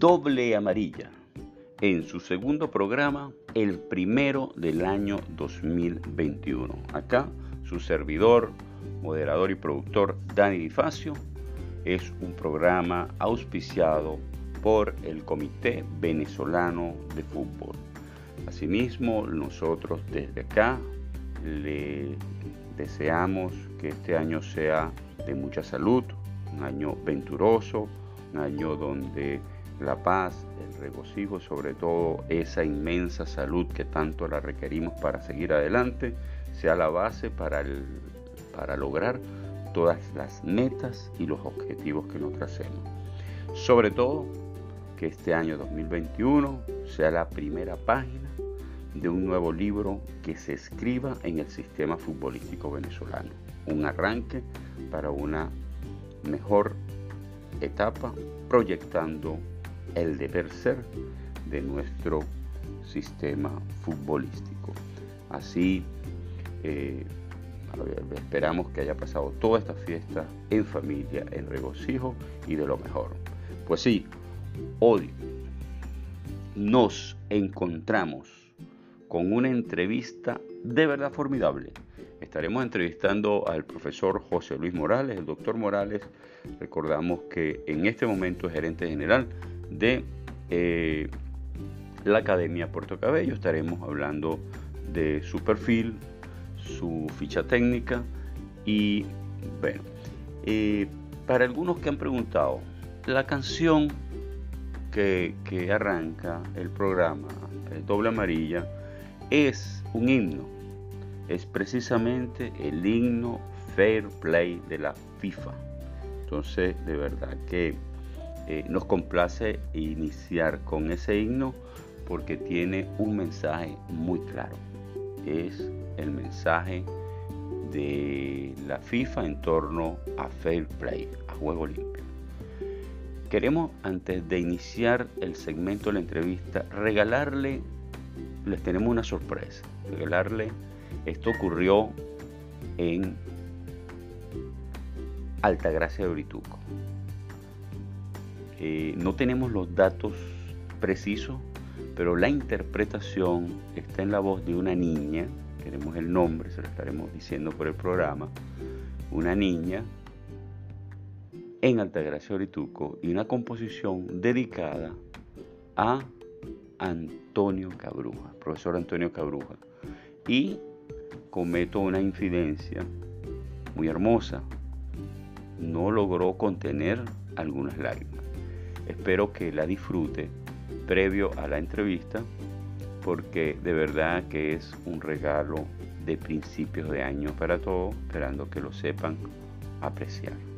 Doble Amarilla, en su segundo programa, el primero del año 2021. Acá, su servidor, moderador y productor Dani Difacio, es un programa auspiciado por el Comité Venezolano de Fútbol. Asimismo, nosotros desde acá le deseamos que este año sea de mucha salud, un año venturoso, un año donde la paz, el regocijo, sobre todo esa inmensa salud que tanto la requerimos para seguir adelante, sea la base para, para lograr todas las metas y los objetivos que nos tracemos. Sobre todo, que este año 2021 sea la primera página de un nuevo libro que se escriba en el sistema futbolístico venezolano. Un arranque para una mejor etapa proyectando el deber ser de nuestro sistema futbolístico. Así, eh, esperamos que haya pasado toda esta fiesta en familia, en regocijo y de lo mejor. Pues sí, hoy nos encontramos con una entrevista de verdad formidable. Estaremos entrevistando al profesor José Luis Morales, el doctor Morales. Recordamos que en este momento es gerente general de eh, la Academia Puerto Cabello. Estaremos hablando de su perfil, su ficha técnica y, bueno, eh, para algunos que han preguntado, la canción que, que arranca el programa, el Doble Amarilla, es un himno. Es precisamente el himno Fair Play de la FIFA. Entonces, de verdad que eh, nos complace iniciar con ese himno porque tiene un mensaje muy claro. Es el mensaje de la FIFA en torno a fair play, a juego limpio. Queremos, antes de iniciar el segmento de la entrevista, regalarle, les tenemos una sorpresa, regalarle, esto ocurrió en Altagracia de Orituco. Eh, no tenemos los datos precisos, pero la interpretación está en la voz de una niña, queremos el nombre, se lo estaremos diciendo por el programa, una niña en Altagracia Orituco y una composición dedicada a Antonio Cabruja, profesor Antonio Cabruja. Y cometo una infidencia muy hermosa. No logró contener algunas lágrimas. Espero que la disfrute previo a la entrevista porque de verdad que es un regalo de principios de año para todos, esperando que lo sepan apreciar.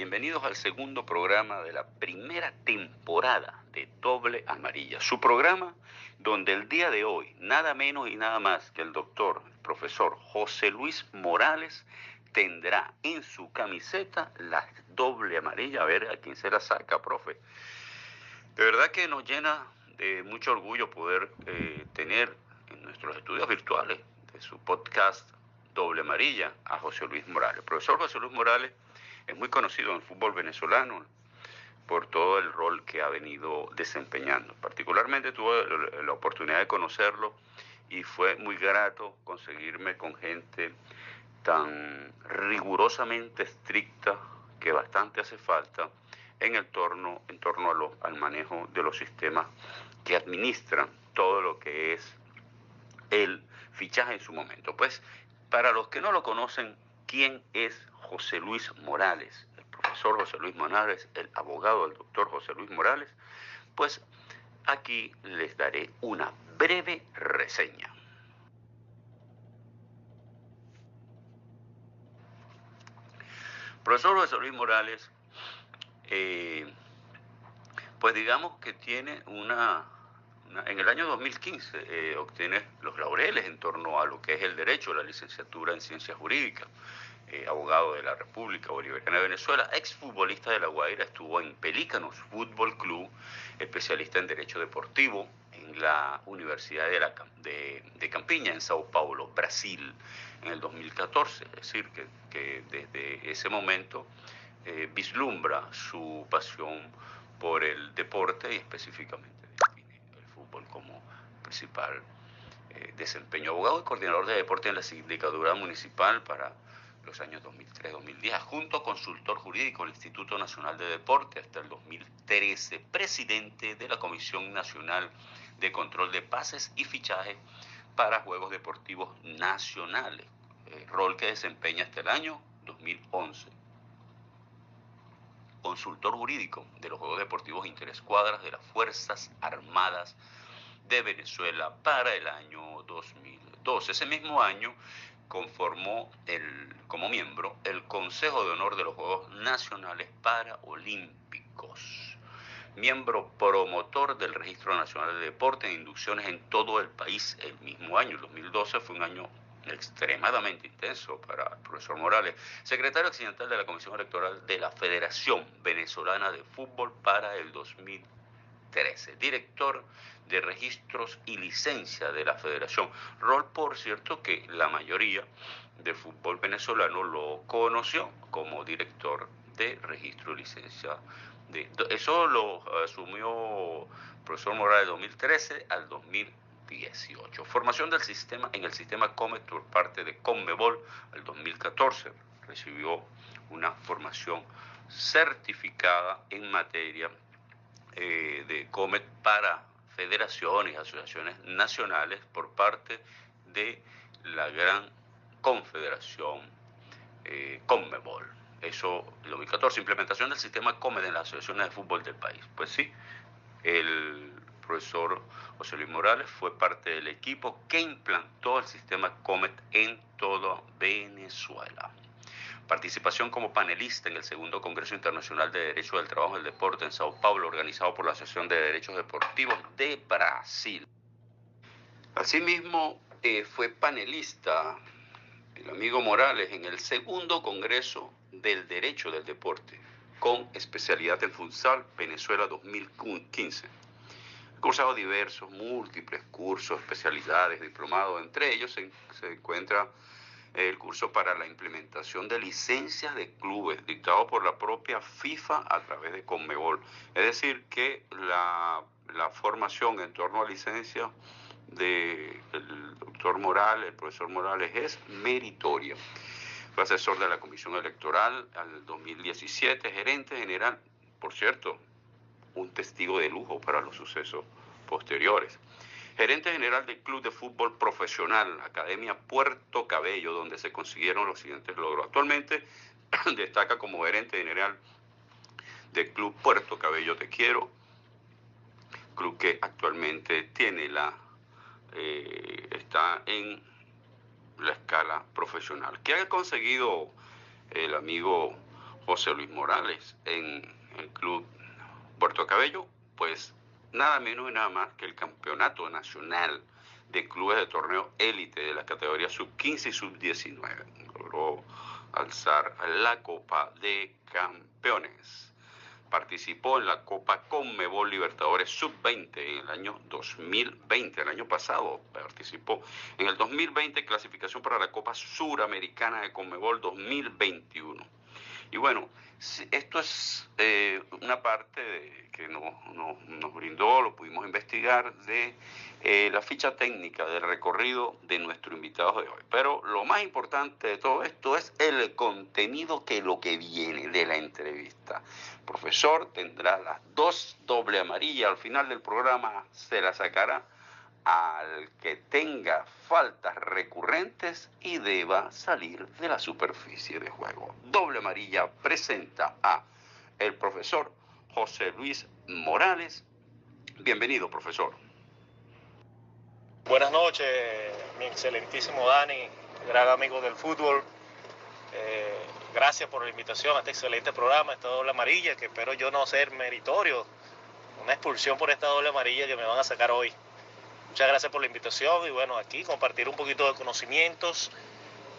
Bienvenidos al segundo programa de la primera temporada de Doble Amarilla. Su programa donde el día de hoy, nada menos y nada más que el doctor, el profesor José Luis Morales, tendrá en su camiseta la doble amarilla. A ver a quién se la saca, profe. De verdad que nos llena de mucho orgullo poder eh, tener en nuestros estudios virtuales de su podcast Doble Amarilla a José Luis Morales. profesor José Luis Morales es muy conocido en el fútbol venezolano por todo el rol que ha venido desempeñando. Particularmente tuve la oportunidad de conocerlo y fue muy grato conseguirme con gente tan rigurosamente estricta que bastante hace falta en el torno, en torno a al manejo de los sistemas que administran todo lo que es el fichaje en su momento. Pues para los que no lo conocen, ¿quién es José Luis Morales? El profesor José Luis Morales, el abogado del doctor José Luis Morales. Pues aquí les daré una breve reseña. Profesor José Luis Morales, eh, pues digamos que tiene una, en el año 2015 eh, obtiene los laureles en torno a lo que es el derecho, la licenciatura en ciencias jurídicas, eh, abogado de la República Bolivariana de Venezuela, exfutbolista de La Guaira, estuvo en Pelícanos Fútbol Club, especialista en derecho deportivo en la Universidad de, la, Campiña, en Sao Paulo, Brasil en el 2014. Es decir, que, desde ese momento eh, vislumbra su pasión por el deporte y específicamente principal eh, desempeño. Abogado y coordinador de deporte en la Sindicatura Municipal para los años 2003-2010, junto consultor jurídico del Instituto Nacional de Deporte hasta el 2013, presidente de la Comisión Nacional de Control de Pases y Fichajes para Juegos Deportivos Nacionales, eh, rol que desempeña hasta el año 2011. Consultor jurídico de los Juegos Deportivos Interescuadras de las Fuerzas Armadas de Venezuela para el año 2012. Ese mismo año conformó el, como miembro el Consejo de Honor de los Juegos Nacionales Paraolímpicos miembro promotor del Registro Nacional de Deporte e inducciones en todo el país el mismo año. El 2012 fue un año extremadamente intenso para el profesor Morales, secretario accidental de la Comisión Electoral de la Federación Venezolana de Fútbol para el 2013, director de registros y licencia de la Federación, rol por cierto que la mayoría del fútbol venezolano lo conoció como director de registro y licencia eso lo asumió profesor Morales de 2013 al 2018. Formación del sistema en el sistema Comet por parte de Conmebol al 2014. Recibió una formación certificada en materia eh, de Comet para federaciones asociaciones nacionales por parte de la gran confederación eh, Conmebol. Eso, el 2014, implementación del sistema COMED en las asociaciones de fútbol del país. Pues sí, el profesor José Luis Morales fue parte del equipo que implantó el sistema COMET en toda Venezuela. Participación como panelista en el segundo Congreso Internacional de Derecho del Trabajo y del Deporte en Sao Paulo, organizado por la Asociación de Derechos Deportivos de Brasil. Asimismo, eh, fue panelista el amigo Morales en el segundo Congreso del Derecho del Deporte, con especialidad en futsal Venezuela 2015. Ha cursado diversos, múltiples cursos, especialidades, diplomados. Entre ellos se, encuentra el curso para la implementación de licencias de clubes, dictado por la propia FIFA a través de Conmebol. Es decir, que la, la formación en torno a licencias del doctor Morales, el profesor Morales, es meritoria. Fue asesor de la Comisión Electoral al 2017, gerente general, por cierto, un testigo de lujo para los sucesos posteriores. Gerente general del Club de Fútbol Profesional, Academia Puerto Cabello, donde se consiguieron los siguientes logros. Actualmente destaca como gerente general del Club Puerto Cabello Te Quiero, club que actualmente tiene la eh, está en la escala profesional. ¿Qué ha conseguido el amigo José Luis Morales en el club Puerto Cabello? Pues nada menos y nada más que el campeonato nacional de clubes de torneo élite de la categoría sub-15 y sub-19. Logró alzar la Copa de Campeones participó en la Copa Conmebol Libertadores Sub-20 en el año 2020, el año pasado participó. En el 2020 clasificación para la Copa Suramericana de Conmebol 2021. Y bueno, esto es eh, una parte que nos brindó, lo pudimos investigar, de eh, la ficha técnica del recorrido de nuestro invitado de hoy. Pero lo más importante de todo esto es el contenido que lo que viene de la entrevista. El profesor tendrá las dos doble amarilla al final del programa, se la sacará al que tenga faltas recurrentes y deba salir de la superficie de juego. Doble amarilla presenta a el profesor José Luis Morales. Bienvenido, profesor. Buenas noches, mi excelentísimo Dani, gran amigo del fútbol. Eh, gracias por la invitación a este excelente programa, esta doble amarilla, que espero yo no ser meritorio, una expulsión por esta doble amarilla que me van a sacar hoy. Muchas gracias por la invitación y bueno, aquí compartir un poquito de conocimientos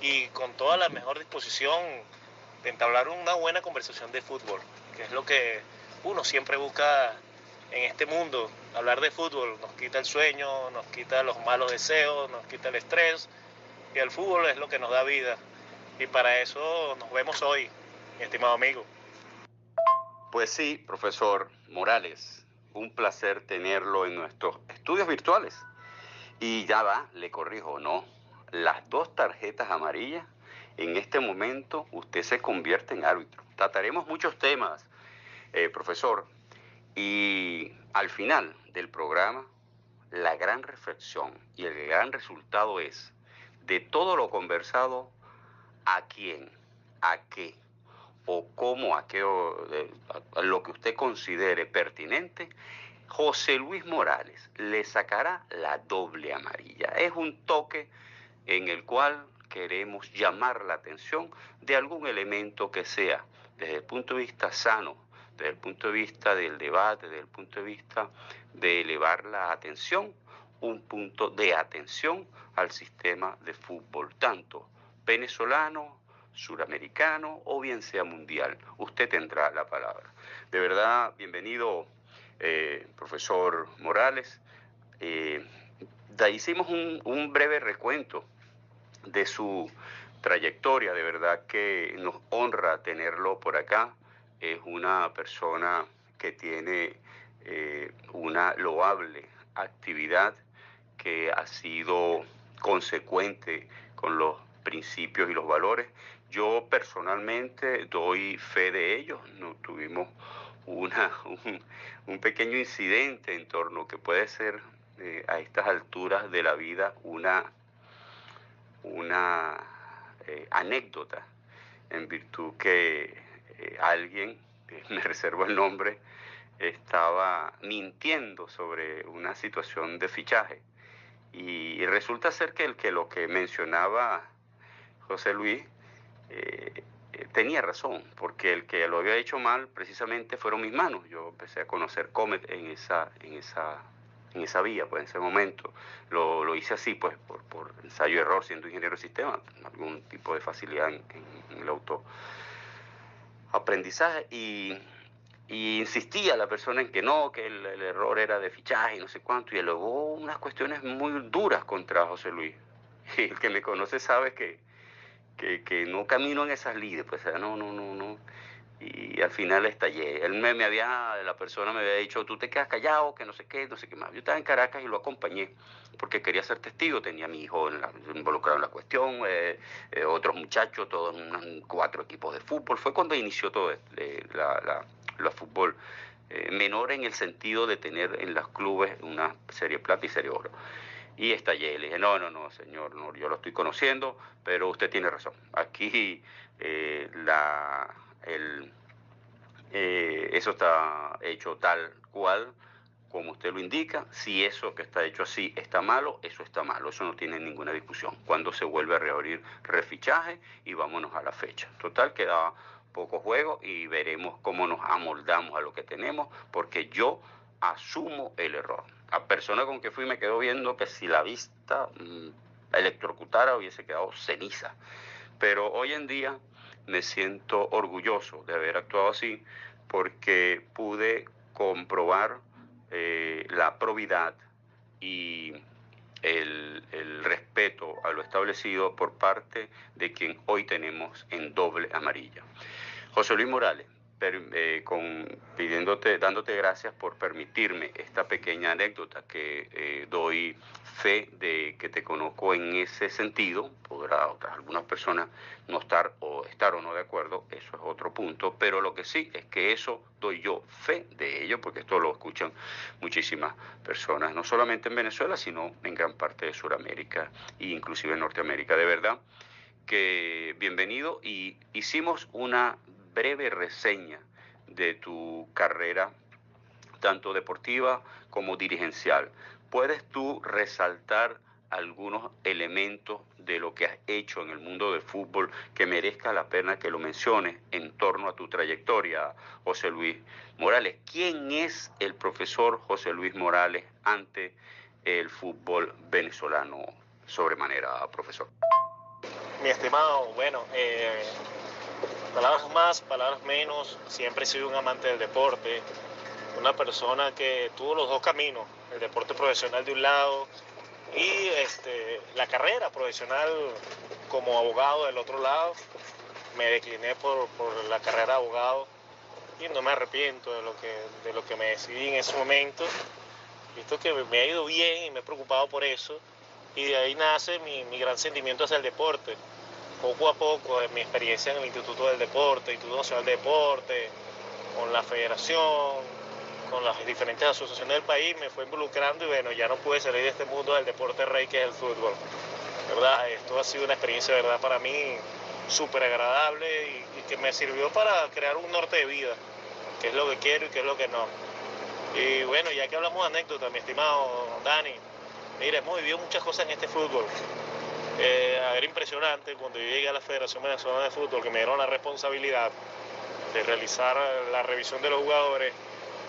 y con toda la mejor disposición de entablar una buena conversación de fútbol, que es lo que uno siempre busca en este mundo. Hablar de fútbol nos quita el sueño, nos quita los malos deseos, nos quita el estrés y el fútbol es lo que nos da vida. Y para eso nos vemos hoy, mi estimado amigo. Pues sí, profesor Morales, un placer tenerlo en nuestros estudios virtuales. Y ya va, le corrijo, no, las dos tarjetas amarillas, en este momento usted se convierte en árbitro. Trataremos muchos temas, eh, profesor, y al final del programa, la gran reflexión y el gran resultado es, de todo lo conversado, ¿a quién? ¿A qué? O cómo a, qué, lo que usted considere pertinente, José Luis Morales le sacará la doble amarilla. Es un toque en el cual queremos llamar la atención de algún elemento que sea, desde el punto de vista sano, desde el punto de vista del debate, desde el punto de vista de elevar la atención, un punto de atención al sistema de fútbol, tanto venezolano, suramericano o bien sea mundial. Usted tendrá la palabra. De verdad, bienvenido, eh, profesor Morales. Eh, hicimos un, un breve recuento de su trayectoria, de verdad que nos honra tenerlo por acá. Es una persona que tiene eh, una loable actividad que ha sido consecuente con los principios y los valores yo personalmente doy fe de ello. No, tuvimos un, pequeño incidente en torno que puede ser eh, a estas alturas de la vida una, una eh, anécdota en virtud que eh, alguien, me reservo el nombre, estaba mintiendo sobre una situación de fichaje. Y resulta ser que el que lo que mencionaba José Luis eh, tenía razón, porque el que lo había hecho mal precisamente fueron mis manos. Yo empecé a conocer Comet en esa, en esa, en esa vía, pues en ese momento. Lo, lo hice así, pues, por, por ensayo y error, siendo ingeniero de sistema, algún tipo de facilidad en, el auto aprendizaje y, insistía la persona en que no, que el, error era de fichaje y no sé cuánto, y luego unas cuestiones muy duras contra José Luis. Y el que me conoce sabe que, que, no camino en esas líderes, pues no, no, no, no. Y al final estallé. Él me, me, había, la persona me había dicho, tú te quedas callado, que no sé qué, no sé qué más. Yo estaba en Caracas y lo acompañé porque quería ser testigo, tenía a mi hijo involucrado en la cuestión, eh, eh, otros muchachos, todos cuatro equipos de fútbol. Fue cuando inició todo la, la, fútbol eh, menor en el sentido de tener en los clubes una serie plata y serie oro y estallé. Le dije, no, no, no, señor, no, yo lo estoy conociendo, pero usted tiene razón. Aquí eh, la, el, eh, eso está hecho tal cual como usted lo indica. Si eso que está hecho así está malo, eso está malo. Eso no tiene ninguna discusión. Cuando se vuelve a reabrir refichaje y vámonos a la fecha. Total, queda poco juego y veremos cómo nos amoldamos a lo que tenemos, porque yo asumo el error. La persona con que fui me quedó viendo que si la vista mm, electrocutara hubiese quedado ceniza. Pero hoy en día me siento orgulloso de haber actuado así porque pude comprobar eh, la probidad y el, el, respeto a lo establecido por parte de quien hoy tenemos en doble amarilla. José Luis Morales, eh, pidiéndote, dándote gracias por permitirme esta pequeña anécdota que eh, doy fe de que te conozco en ese sentido. Podrá otras algunas personas no estar o estar o no de acuerdo, eso es otro punto, pero lo que sí es que eso doy yo fe de ello, porque esto lo escuchan muchísimas personas, no solamente en Venezuela, sino en gran parte de Sudamérica e inclusive en Norteamérica. De verdad que bienvenido y hicimos una breve reseña de tu carrera, tanto deportiva como dirigencial. ¿Puedes tú resaltar algunos elementos de lo que has hecho en el mundo del fútbol que merezca la pena que lo menciones en torno a tu trayectoria, José Luis Morales? ¿Quién es el profesor José Luis Morales ante el fútbol venezolano sobremanera, profesor? Mi estimado, bueno, eh, palabras más, palabras menos, siempre he sido un amante del deporte, una persona que tuvo los dos caminos, el deporte profesional de un lado y este, la carrera profesional como abogado del otro lado. Me decliné por, la carrera de abogado y no me arrepiento de lo que, me decidí en ese momento, visto que me ha ido bien y me he preocupado por eso y de ahí nace mi gran sentimiento hacia el deporte poco a poco, en mi experiencia en el Instituto del Deporte, Instituto Nacional de Deporte, con la federación, con las diferentes asociaciones del país, me fue involucrando y bueno, ya no pude salir de este mundo del deporte rey que es el fútbol. ¿Verdad? Esto ha sido una experiencia, ¿verdad? Para mí súper agradable y, que me sirvió para crear un norte de vida, qué es lo que quiero y qué es lo que no. Y bueno, ya que hablamos de anécdotas, mi estimado Dani, mire, hemos vivido muchas cosas en este fútbol. Eh, era impresionante cuando yo llegué a la Federación Venezolana de Fútbol, que me dieron la responsabilidad de realizar la revisión de los jugadores,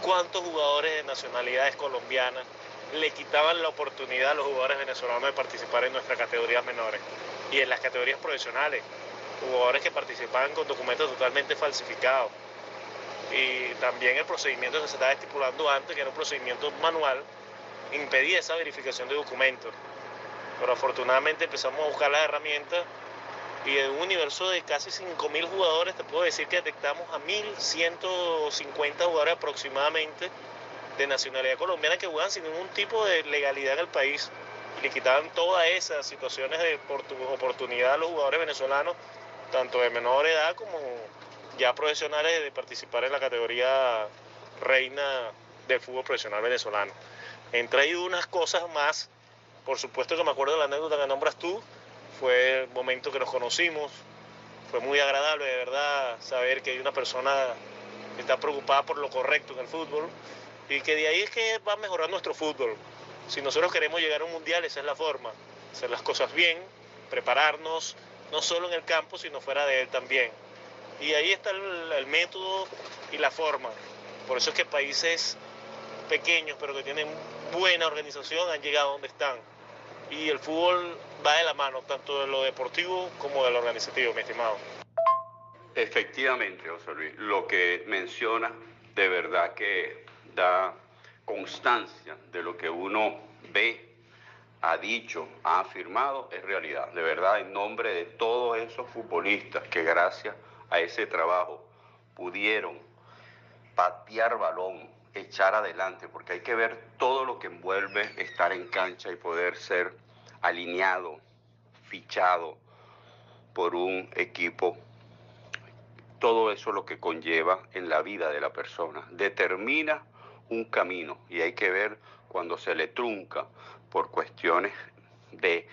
cuántos jugadores de nacionalidades colombianas le quitaban la oportunidad a los jugadores venezolanos de participar en nuestras categorías menores y en las categorías profesionales, jugadores que participaban con documentos totalmente falsificados. Y también el procedimiento que se estaba estipulando antes, que era un procedimiento manual, impedía esa verificación de documentos pero afortunadamente empezamos a buscar las herramientas y en un universo de casi 5.000 jugadores te puedo decir que detectamos a 1.150 jugadores aproximadamente de nacionalidad colombiana que juegan sin ningún tipo de legalidad en el país y le quitaban todas esas situaciones de oportunidad a los jugadores venezolanos, tanto de menor edad como ya profesionales de participar en la categoría reina del fútbol profesional venezolano. Entre ahí unas cosas más por supuesto que me acuerdo de la anécdota que nombras tú, fue el momento que nos conocimos, fue muy agradable de verdad saber que hay una persona que está preocupada por lo correcto en el fútbol y que de ahí es que va a mejorar nuestro fútbol. Si nosotros queremos llegar a un mundial, esa es la forma, hacer las cosas bien, prepararnos, no solo en el campo, sino fuera de él también. Y ahí está el, el método y la forma. Por eso es que países pequeños, pero que tienen buena organización, han llegado a donde están y el fútbol va de la mano, tanto de lo deportivo como de lo organizativo, mi estimado. Efectivamente, José Luis, lo que menciona de verdad que da constancia de lo que uno ve, ha dicho, ha afirmado, es realidad. De verdad, en nombre de todos esos futbolistas que gracias a ese trabajo pudieron patear balón, echar adelante, porque hay que ver todo lo que envuelve estar en cancha y poder ser alineado, fichado por un equipo. Todo eso lo que conlleva en la vida de la persona. Determina un camino y hay que ver cuando se le trunca por cuestiones de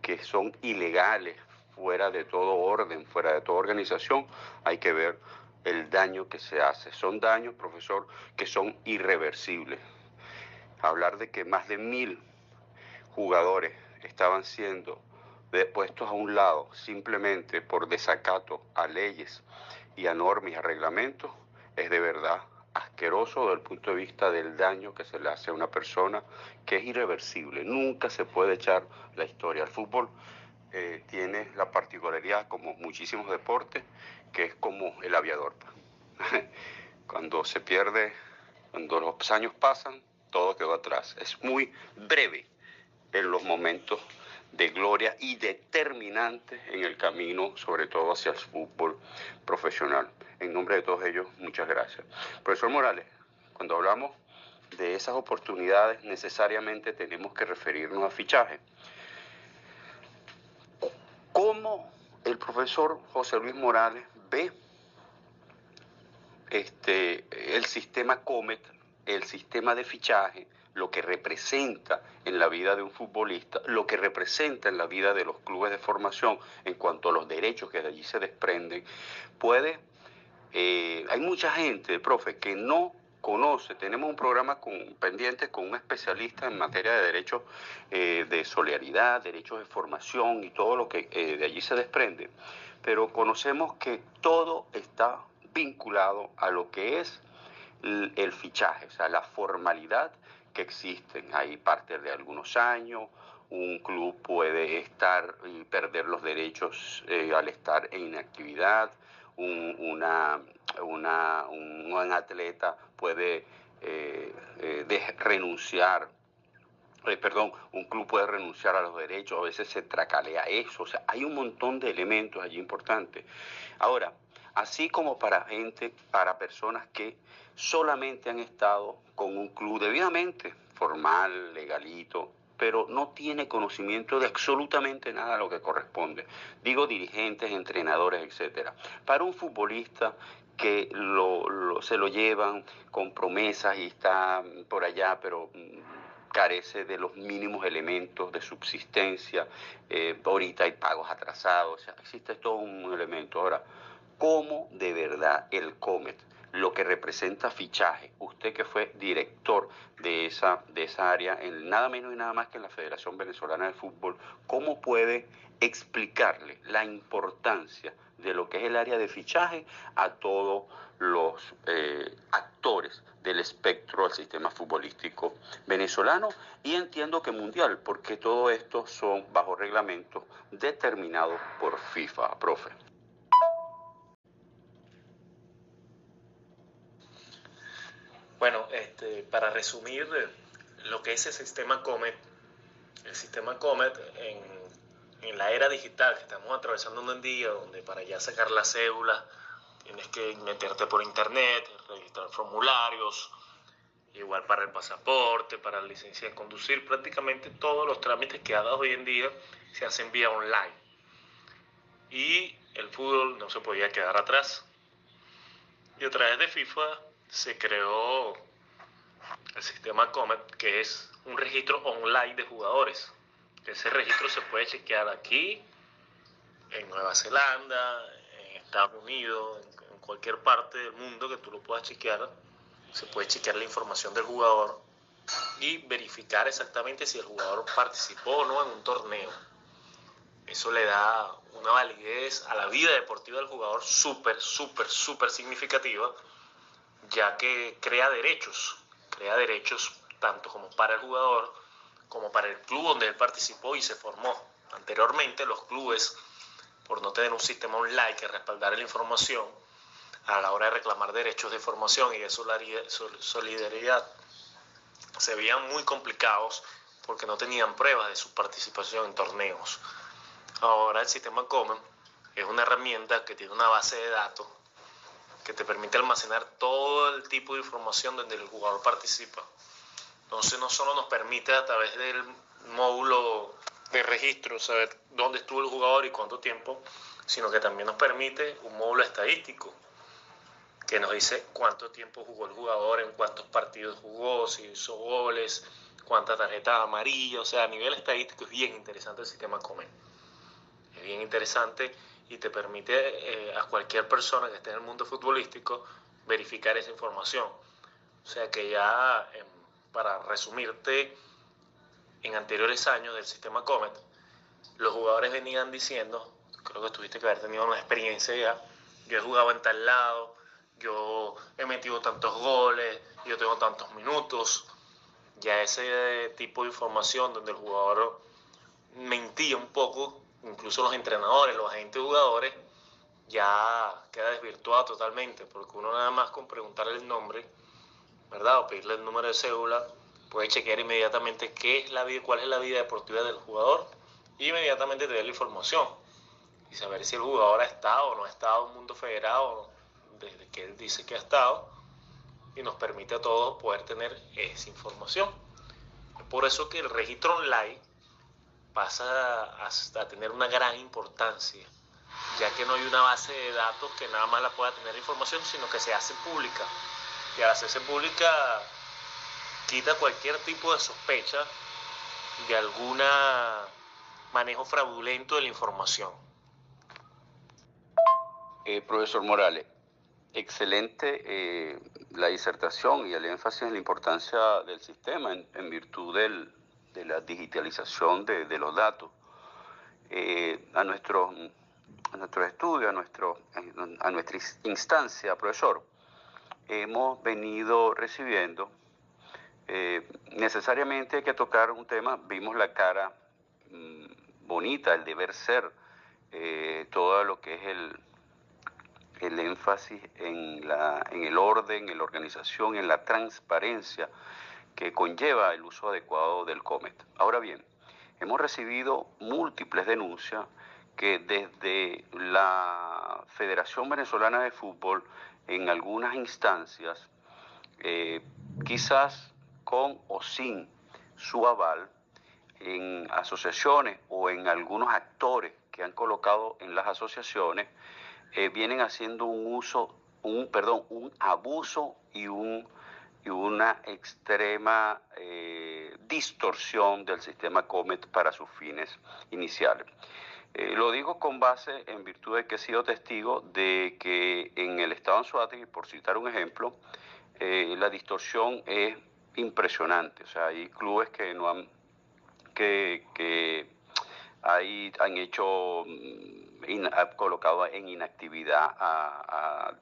que son ilegales, fuera de todo orden, fuera de toda organización, hay que ver el daño que se hace. Son daños, profesor, que son irreversibles. Hablar de que más de mil jugadores estaban siendo puestos a un lado simplemente por desacato a leyes y a normas y a reglamentos es de verdad asqueroso desde el punto de vista del daño que se le hace a una persona que es irreversible. Nunca se puede echar la historia. El fútbol eh, tiene la particularidad, como muchísimos deportes, que es como el aviador. Cuando se pierde, cuando los años pasan, todo quedó atrás. Es muy breve en los momentos de gloria y determinantes en el camino, sobre todo hacia el fútbol profesional. En nombre de todos ellos, muchas gracias. Profesor Morales, cuando hablamos de esas oportunidades, necesariamente tenemos que referirnos a fichaje. ¿Cómo el profesor José Luis Morales ve este, el sistema Comet, el sistema de fichaje, lo que representa en la vida de un futbolista, lo que representa en la vida de los clubes de formación en cuanto a los derechos que de allí se desprenden, puede, eh, hay mucha gente, profe, que no conoce, tenemos un programa con, pendiente con un especialista en materia de derechos eh, de solidaridad, derechos de formación y todo lo que eh, de allí se desprende, pero conocemos que todo está vinculado a lo que es el, fichaje, o sea, la formalidad que existen. Hay parte de algunos años, un club puede estar y perder los derechos eh, al estar en inactividad, un, una, una, un buen atleta puede eh, eh, renunciar perdón, un club puede renunciar a los derechos, a veces se tracalea eso, o sea, hay un montón de elementos allí importantes. Ahora, así como para gente, para personas que solamente han estado con un club debidamente formal, legalito, pero no tiene conocimiento de absolutamente nada de lo que corresponde. Digo dirigentes, entrenadores, etcétera. Para un futbolista que se lo llevan con promesas y está por allá, pero mm, carece de los mínimos elementos de subsistencia. Eh, ahorita hay pagos atrasados, o sea, existe todo un elemento. Ahora, cómo de verdad el Comet, lo que representa fichaje, usted que fue director de esa, de esa área, en nada menos y nada más que en la Federación Venezolana de Fútbol, ¿cómo puede explicarle la importancia de lo que es el área de fichaje a todos los eh, actores del espectro del sistema futbolístico venezolano y entiendo que mundial, porque todo esto son bajo reglamentos determinados por FIFA, profe. Bueno, este, para resumir lo que es el sistema Comet, el sistema Comet en, la era digital que estamos atravesando un día, donde para ya sacar la cédula tienes que meterte por internet, registrar formularios, igual para el pasaporte, para la licencia de conducir, prácticamente todos los trámites que hagas hoy en día se hacen vía online. Y el fútbol no se podía quedar atrás. Y a través de FIFA se creó el sistema Comet, que es un registro online de jugadores. Ese registro se puede chequear aquí, en Nueva Zelanda, en Estados Unidos, en, cualquier parte del mundo que tú lo puedas chequear. Se puede chequear la información del jugador y verificar exactamente si el jugador participó o no en un torneo. Eso le da una validez a la vida deportiva del jugador súper, súper, súper significativa ya que crea derechos, crea derechos tanto como para el jugador como para el club donde él participó y se formó. Anteriormente los clubes, por no tener un sistema online que respaldara la información, a la hora de reclamar derechos de formación y de solidaridad, se veían muy complicados porque no tenían pruebas de su participación en torneos. Ahora el sistema Common es una herramienta que tiene una base de datos que te permite almacenar todo el tipo de información donde el jugador participa. Entonces no solo nos permite a través del módulo de registro saber dónde estuvo el jugador y cuánto tiempo, sino que también nos permite un módulo estadístico que nos dice cuánto tiempo jugó el jugador, en cuántos partidos jugó, si hizo goles, cuántas tarjetas amarillas, o sea, a nivel estadístico es bien interesante el sistema Comen. Es bien interesante y te permite eh, a cualquier persona que esté en el mundo futbolístico verificar esa información. O sea que ya, em, para resumirte, en anteriores años del sistema Comet, los jugadores venían diciendo, creo que tuviste que haber tenido una experiencia ya, yo he jugado en tal lado, yo he metido tantos goles, yo tengo tantos minutos, ya ese tipo de información donde el jugador mentía un poco incluso los entrenadores, los agentes jugadores, ya queda desvirtuado totalmente, porque uno nada más con preguntarle el nombre, ¿verdad? O pedirle el número de cédula, puede chequear inmediatamente qué es la vida, cuál es la vida deportiva del jugador inmediatamente te da la información y saber si el jugador ha estado o no ha estado en un mundo federado desde que él dice que ha estado y nos permite a todos poder tener esa información. Por eso que el registro online pasa a, tener una gran importancia, ya que no hay una base de datos que nada más la pueda tener información, sino que se hace pública. Y al hacerse pública quita cualquier tipo de sospecha de algún manejo fraudulento de la información. Eh, profesor Morales, excelente eh, la disertación y el énfasis en la importancia del sistema en, virtud de la digitalización de, los datos. Eh, a, nuestro, a nuestro estudio, a, a nuestra instancia, profesor, hemos venido recibiendo, eh, necesariamente hay que tocar un tema, vimos la cara mm, bonita, el deber ser, todo lo que es el, el énfasis en, la, en el orden, en la organización, en la transparencia que conlleva el uso adecuado del COMET. Ahora bien, hemos recibido múltiples denuncias que desde la Federación Venezolana de Fútbol, en algunas instancias, eh, quizás con o sin su aval, en asociaciones o en algunos actores que han colocado en las asociaciones, eh, vienen haciendo un uso, un, perdón, un abuso y, un, y una extrema eh, distorsión del sistema COMET para sus fines iniciales. Eh, lo digo con base en virtud de que he sido testigo de que en el estado y por citar un ejemplo, la distorsión es impresionante. O sea, hay clubes que no han que, que hay, han hecho mm, colocado en inactividad a,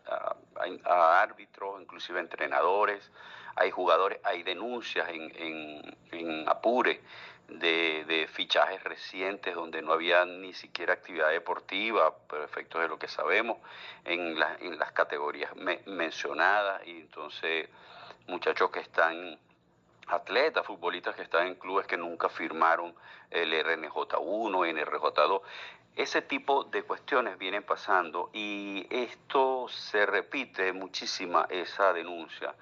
árbitros, inclusive entrenadores, hay jugadores, hay denuncias en, Apure de, fichajes recientes donde no había ni siquiera actividad deportiva, por efectos de lo que sabemos, en, en las categorías mencionadas, y entonces muchachos que están atletas, futbolistas que están en clubes que nunca firmaron el RNJ1, NRJ2. Ese tipo de cuestiones vienen pasando y esto se repite muchísima esa denuncia.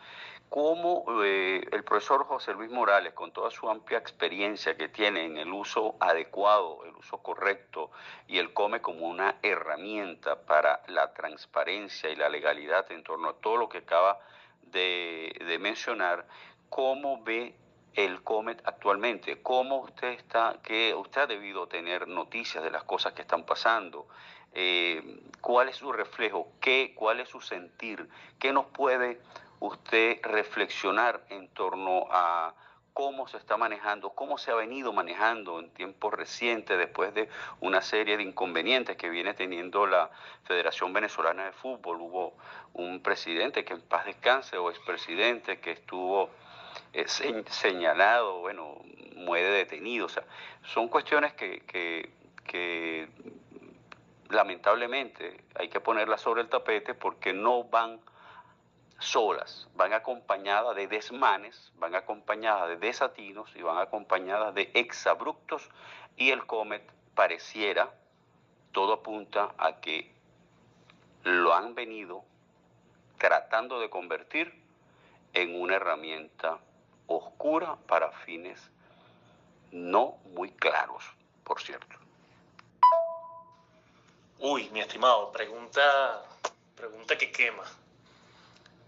Cómo eh, el profesor José Luis Morales, con toda su amplia experiencia que tiene en el uso adecuado, el uso correcto, y el COME como una herramienta para la transparencia y la legalidad en torno a todo lo que acaba de, de mencionar, cómo ve el Comet actualmente, cómo usted está, que usted ha debido tener noticias de las cosas que están pasando, eh, cuál es su reflejo, qué, cuál es su sentir, qué nos puede usted reflexionar en torno a cómo se está manejando, cómo se ha venido manejando en tiempos recientes después de una serie de inconvenientes que viene teniendo la Federación Venezolana de Fútbol. Hubo un presidente que en paz descanse o expresidente que estuvo señalado, bueno, muere detenido. O sea, son cuestiones que, que, lamentablemente hay que ponerlas sobre el tapete porque no van solas, van acompañadas de desmanes, van acompañadas de desatinos y van acompañadas de exabruptos y el Comet pareciera, todo apunta a que lo han venido tratando de convertir en una herramienta oscura para fines no muy claros, por cierto. Uy, mi estimado, pregunta, pregunta que quema,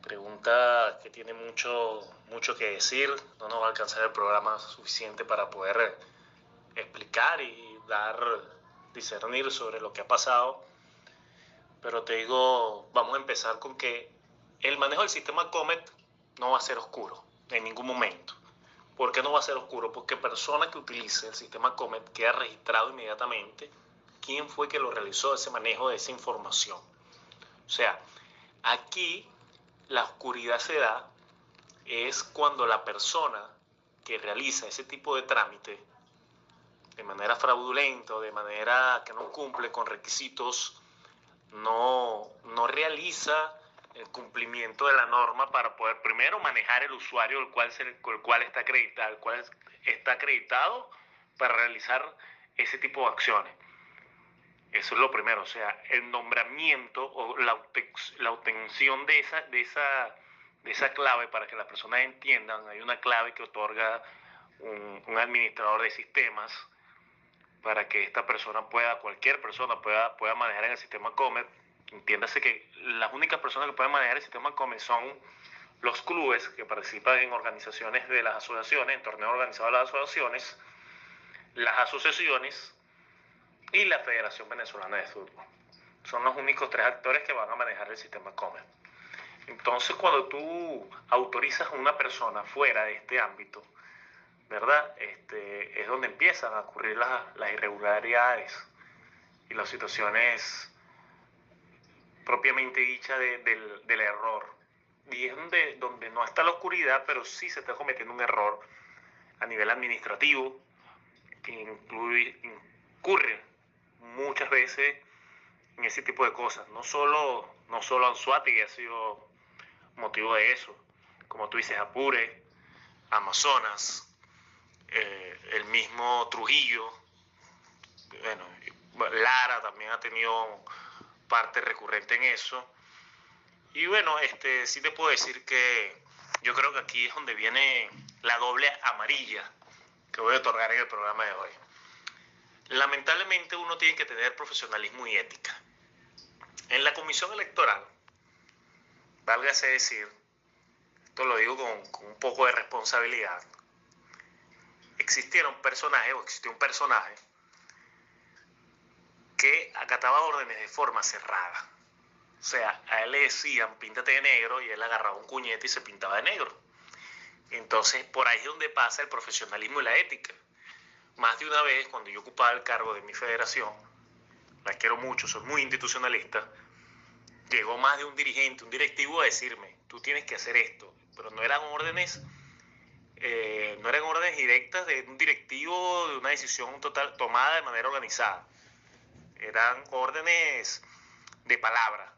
pregunta que tiene mucho, mucho que decir, no nos va a alcanzar el programa suficiente para poder explicar y dar, discernir sobre lo que ha pasado, pero te digo, vamos a empezar con que el manejo del sistema Comet no va a ser oscuro en ningún momento. ¿Por qué no va a ser oscuro? Porque persona que utilice el sistema Comet queda registrado inmediatamente quién fue que lo realizó ese manejo de esa información. O sea, aquí la oscuridad se da es cuando la persona que realiza ese tipo de trámite de manera fraudulenta o de manera que no cumple con requisitos, no, no realiza el cumplimiento de la norma para poder primero manejar el usuario el cual, el cual está acreditado, el cual está acreditado para realizar ese tipo de acciones. Eso es lo primero, o sea, el nombramiento o la, obtención de esa, de, esa, de esa clave para que las personas entiendan, hay una clave que otorga un, administrador de sistemas para que esta persona pueda, cualquier persona pueda, pueda manejar en el sistema Comet. Entiéndase que las únicas personas que pueden manejar el sistema Comet son los clubes que participan en organizaciones de las asociaciones, en torneos organizados de las asociaciones, las asociaciones y la Federación Venezolana de Fútbol. Son los únicos tres actores que van a manejar el sistema Comet. Entonces, cuando tú autorizas a una persona fuera de este ámbito, ¿verdad? Este, es donde empiezan a ocurrir las, las irregularidades y las situaciones propiamente dichas del, del, error. Y es donde, donde no está la oscuridad, pero sí se está cometiendo un error a nivel administrativo, que incluye, incurre muchas veces en ese tipo de cosas. No solo, no solo Anzuati, ha sido motivo de eso, como tú dices, Apure, Amazonas, eh, el mismo Trujillo, bueno, Lara también ha tenido parte recurrente en eso. Y bueno, este sí te puedo decir que yo creo que aquí es donde viene la doble amarilla que voy a otorgar en el programa de hoy. Lamentablemente uno tiene que tener profesionalismo y ética. En la comisión electoral, válgase decir, esto lo digo con, con un poco de responsabilidad, existieron personajes o existió un personaje que acataba órdenes de forma cerrada. O sea, a él le decían píntate de negro y él agarraba un cuñete y se pintaba de negro. Entonces, por ahí es donde pasa el profesionalismo y la ética. Más de una vez, cuando yo ocupaba el cargo de mi federación, la quiero mucho, soy muy institucionalista, llegó más de un dirigente, un directivo a decirme, tú tienes que hacer esto, pero no eran órdenes eh, no eran órdenes directas de un directivo, de una decisión total tomada de manera organizada. Eran órdenes de palabra.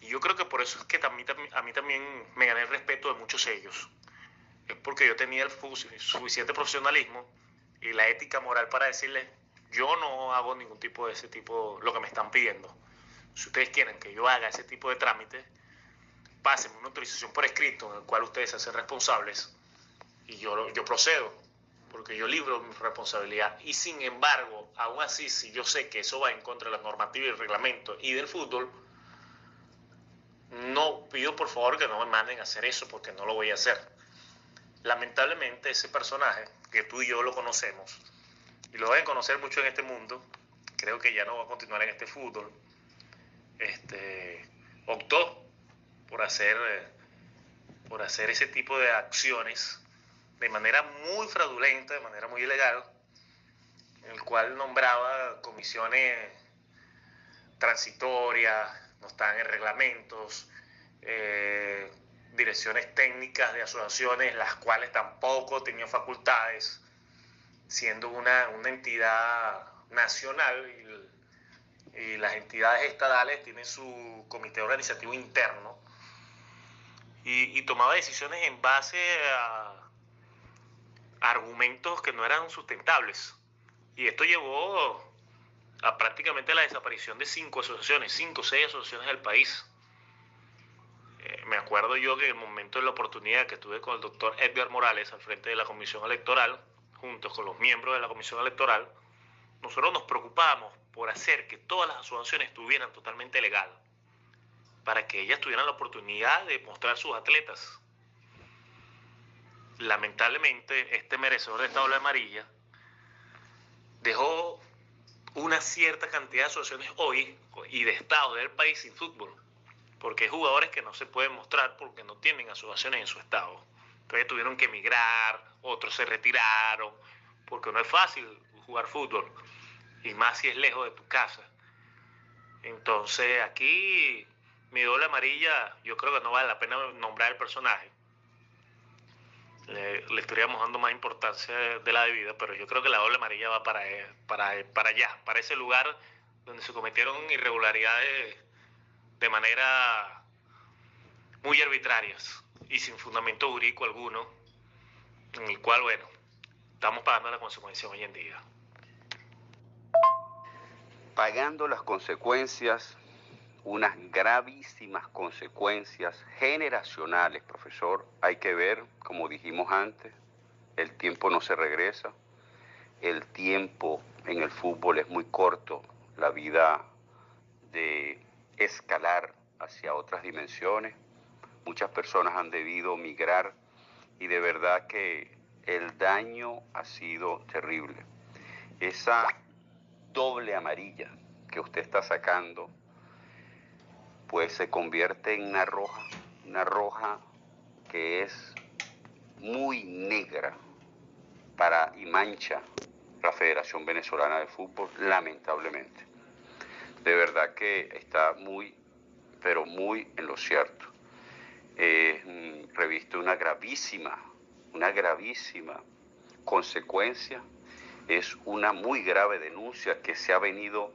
Y yo creo que por eso es que a mí, a mí también me gané el respeto de muchos ellos. Es porque yo tenía el suficiente profesionalismo y la ética moral para decirles, yo no hago ningún tipo de ese tipo, lo que me están pidiendo. Si ustedes quieren que yo haga ese tipo de trámites, pásenme una autorización por escrito en el cual ustedes se hacen responsables y yo, yo procedo, porque yo libro mi responsabilidad. Y sin embargo, aún así, si yo sé que eso va en contra de la normativa y el reglamento y del fútbol, no pido por favor que no me manden a hacer eso porque no lo voy a hacer. Lamentablemente ese personaje, que tú y yo lo conocemos, y lo a conocer mucho en este mundo, creo que ya no va a continuar en este fútbol, este, optó por hacer, por hacer ese tipo de acciones de manera muy fraudulenta, de manera muy ilegal, en el cual nombraba comisiones transitorias, no estaban en reglamentos, eh, direcciones técnicas de asociaciones, las cuales tampoco tenían facultades, siendo una, entidad nacional y, las entidades estadales tienen su comité organizativo interno y tomaba decisiones en base a argumentos que no eran sustentables. Y esto llevó a prácticamente la desaparición de cinco asociaciones, cinco o seis asociaciones del país. Eh, me acuerdo yo que en el momento de la oportunidad que estuve con el doctor Edgar Morales al frente de la Comisión Electoral, junto con los miembros de la Comisión Electoral, nosotros nos preocupábamos por hacer que todas las asociaciones estuvieran totalmente legal, para que ellas tuvieran la oportunidad de mostrar sus atletas, lamentablemente este merecedor de esta ola amarilla dejó una cierta cantidad de asociaciones hoy y de estados del país sin fútbol, porque hay jugadores que no se pueden mostrar porque no tienen asociaciones en su estado. Entonces tuvieron que emigrar, otros se retiraron, porque no es fácil jugar fútbol, y más si es lejos de tu casa. Entonces aquí mi doble amarilla, yo creo que no vale la pena nombrar el personaje, le, estaríamos dando más importancia de la debida, pero yo creo que la doble amarilla va para, para, para allá, para ese lugar donde se cometieron irregularidades de manera muy arbitrarias y sin fundamento jurídico alguno, en el cual, bueno, estamos pagando la consecuencia hoy en día. pagando las consecuencias, unas gravísimas consecuencias generacionales, profesor. Hay que ver, como dijimos antes, el tiempo no se regresa, el tiempo en el fútbol es muy corto, la vida de escalar hacia otras dimensiones. Muchas personas han debido migrar y de verdad que el daño ha sido terrible. Esa doble amarilla que usted está sacando, pues se convierte en una roja, una roja que es muy negra para y mancha la Federación Venezolana de Fútbol, lamentablemente. De verdad que está muy, pero muy en lo cierto. Eh, reviste una gravísima, una gravísima consecuencia. Es una muy grave denuncia que se ha venido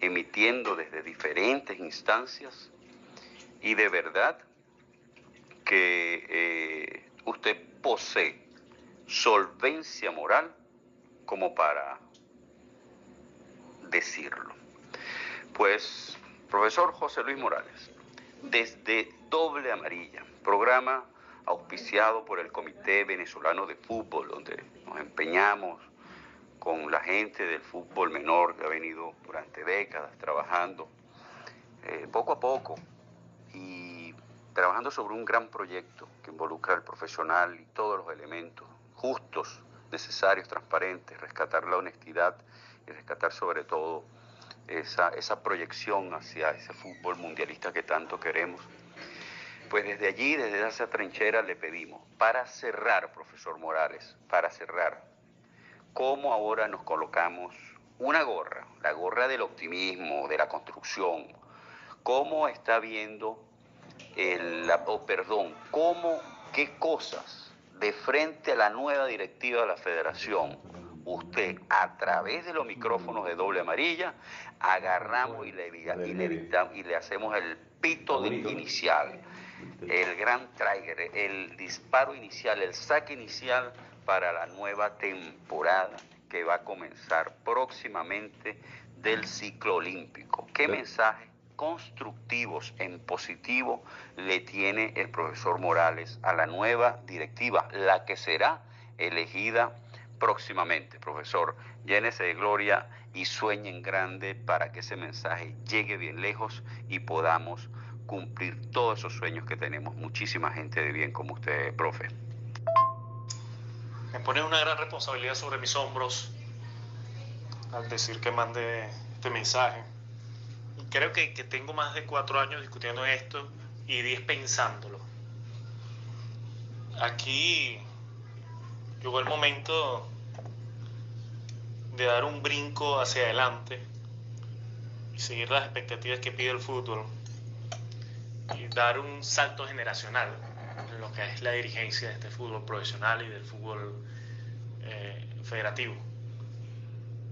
emitiendo desde diferentes instancias y de verdad que eh, usted posee solvencia moral como para decirlo. Pues, profesor José Luis Morales, desde Doble Amarilla, programa auspiciado por el Comité Venezolano de Fútbol, donde nos empeñamos con la gente del fútbol menor que ha venido durante décadas trabajando eh, poco a poco y trabajando sobre un gran proyecto que involucra al profesional y todos los elementos justos, necesarios, transparentes, rescatar la honestidad y rescatar sobre todo esa, esa proyección hacia ese fútbol mundialista que tanto queremos. Pues desde allí, desde esa trinchera, le pedimos, para cerrar, profesor Morales, para cerrar, cómo ahora nos colocamos una gorra, la gorra del optimismo, de la construcción, cómo está viendo el, oh, perdón, cómo, qué cosas de frente a la nueva directiva de la federación, usted a través de los micrófonos de doble amarilla, agarramos y le, y le, y le hacemos el pito inicial, el gran trigger, el disparo inicial, el saque inicial para la nueva temporada que va a comenzar próximamente del ciclo olímpico. ¿Qué mensajes constructivos en positivo le tiene el profesor Morales a la nueva directiva, la que será elegida próximamente, profesor? Llénese de gloria y sueñen grande para que ese mensaje llegue bien lejos y podamos cumplir todos esos sueños que tenemos muchísima gente de bien como usted, profe me pone una gran responsabilidad sobre mis hombros al decir que mande este mensaje. Y creo que, que tengo más de cuatro años discutiendo esto y diez pensándolo. Aquí llegó el momento de dar un brinco hacia adelante y seguir las expectativas que pide el fútbol y dar un salto generacional que es la dirigencia de este fútbol profesional y del fútbol eh, federativo.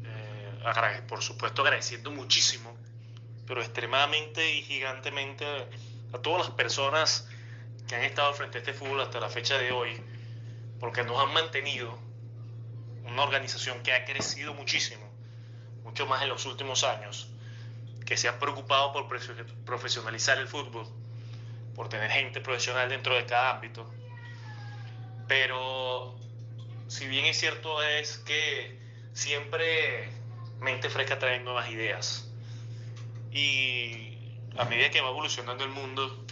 Eh, por supuesto agradeciendo muchísimo, pero extremadamente y gigantemente a todas las personas que han estado frente a este fútbol hasta la fecha de hoy, porque nos han mantenido una organización que ha crecido muchísimo, mucho más en los últimos años, que se ha preocupado por profesionalizar el fútbol por tener gente profesional dentro de cada ámbito. Pero si bien es cierto es que siempre mente fresca trae nuevas ideas. Y a medida que va evolucionando el mundo,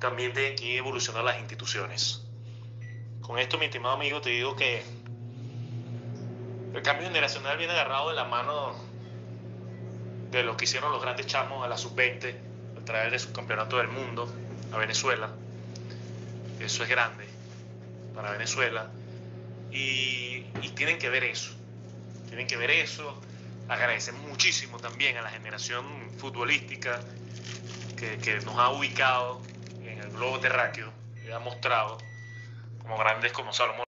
también tienen que evolucionar las instituciones. Con esto, mi estimado amigo, te digo que el cambio generacional viene agarrado de la mano de lo que hicieron los grandes chamos a la sub-20 traer de su campeonato del mundo a Venezuela. Eso es grande para Venezuela. Y, tienen que ver eso. Tienen que ver eso. Agradecemos muchísimo también a la generación futbolística que nos ha ubicado en el globo terráqueo y ha mostrado como grandes como Salomón.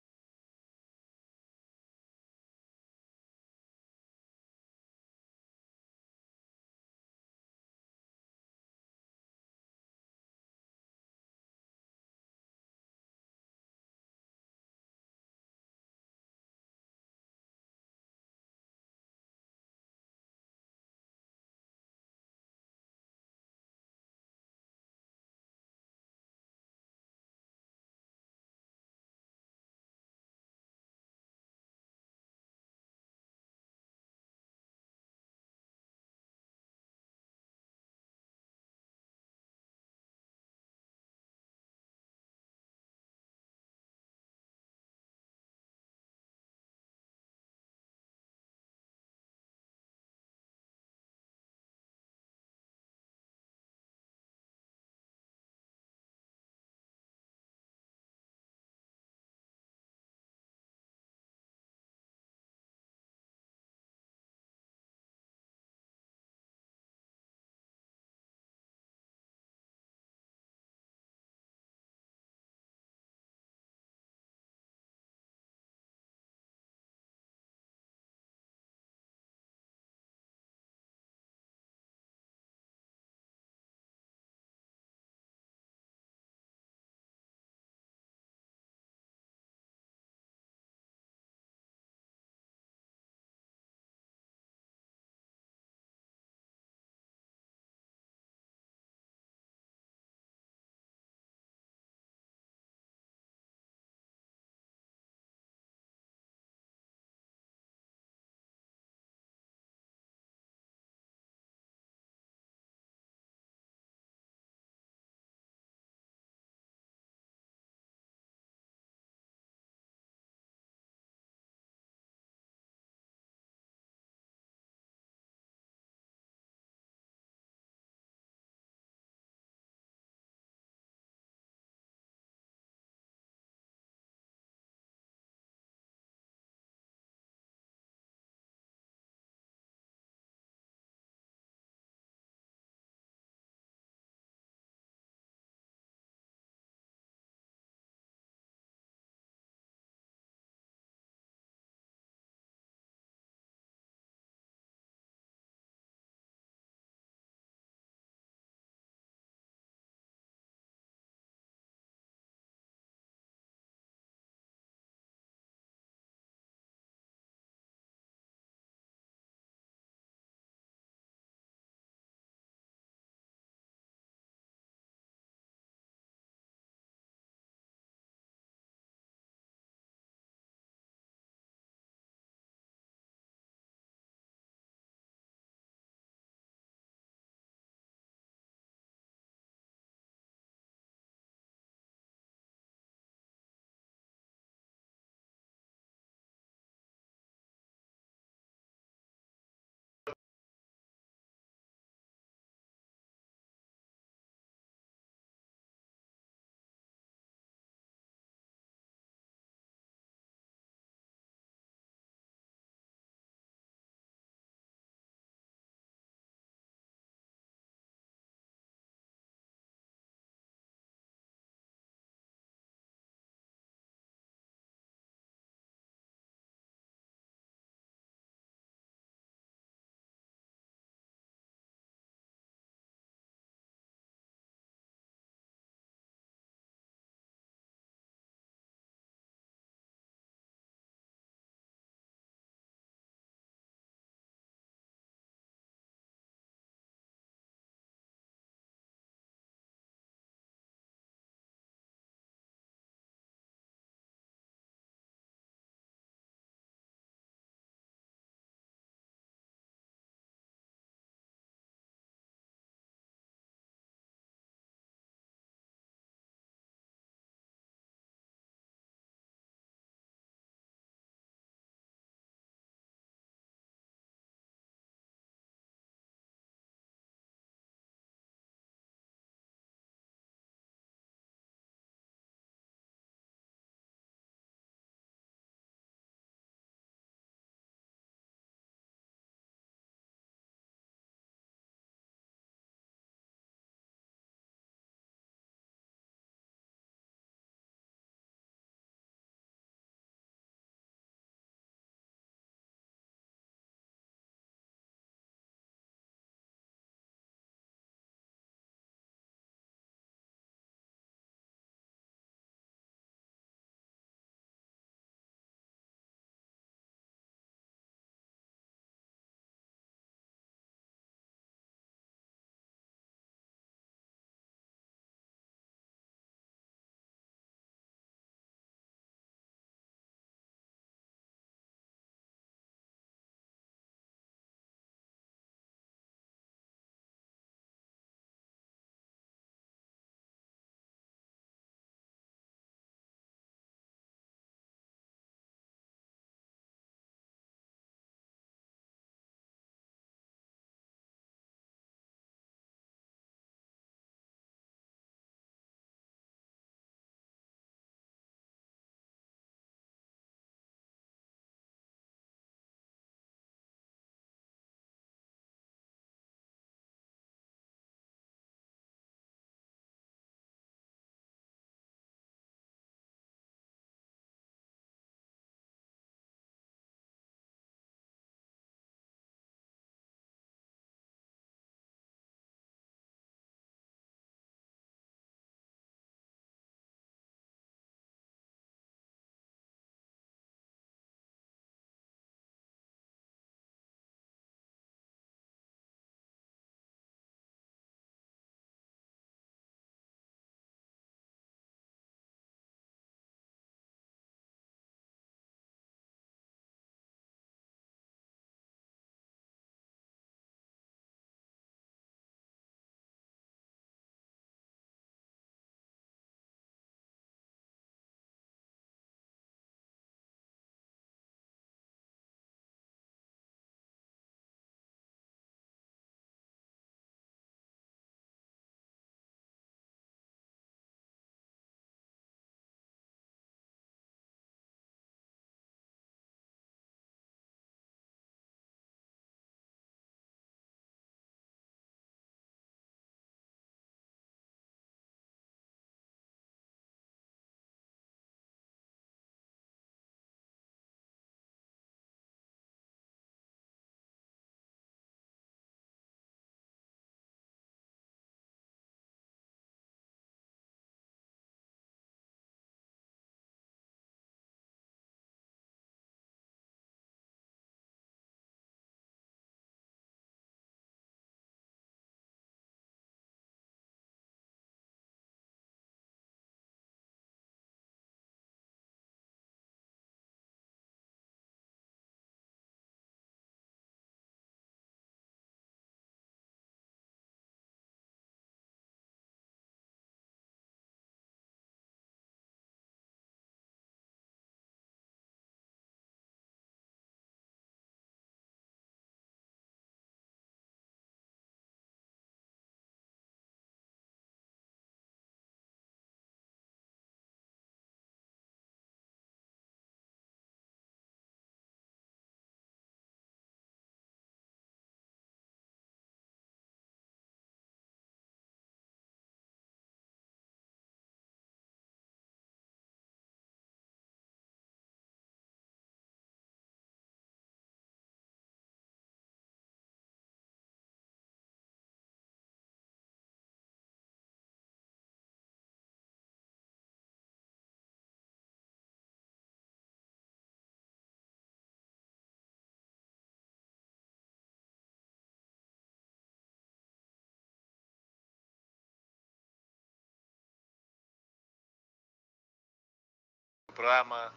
Programa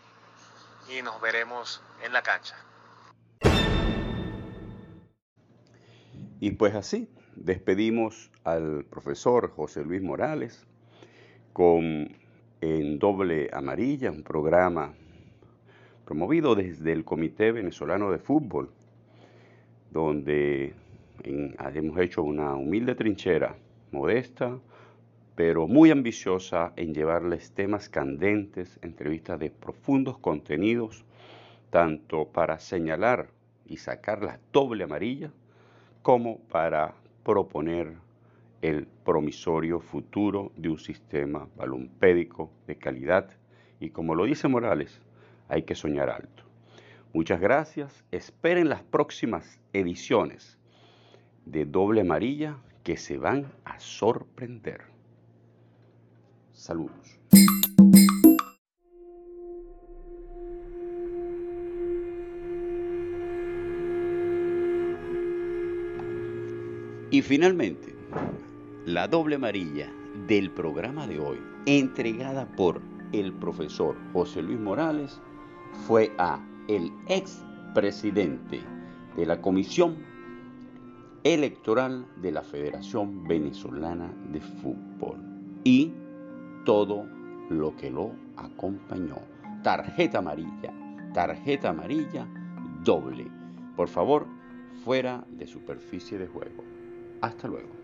y nos veremos en la cancha. Y pues así, despedimos al profesor José Luis Morales con En Doble Amarilla, un programa promovido desde el Comité Venezolano de Fútbol, donde hemos hecho una humilde trinchera, modesta, pero muy ambiciosa en llevarles temas candentes, entrevistas de profundos contenidos, tanto para señalar y sacar la doble amarilla, como para proponer el promisorio futuro de un sistema balompédico de calidad y como lo dice Morales, hay que soñar alto. Muchas gracias, esperen las próximas ediciones de Doble Amarilla que se van a sorprender. Saludos. Y finalmente, la doble amarilla del programa de hoy, entregada por el profesor José Luis Morales, fue a el ex presidente de la Comisión Electoral de la Federación Venezolana de Fútbol y todo lo que lo acompañó. Tarjeta amarilla, tarjeta amarilla doble. Por favor, fuera de superficie de juego. Hasta luego.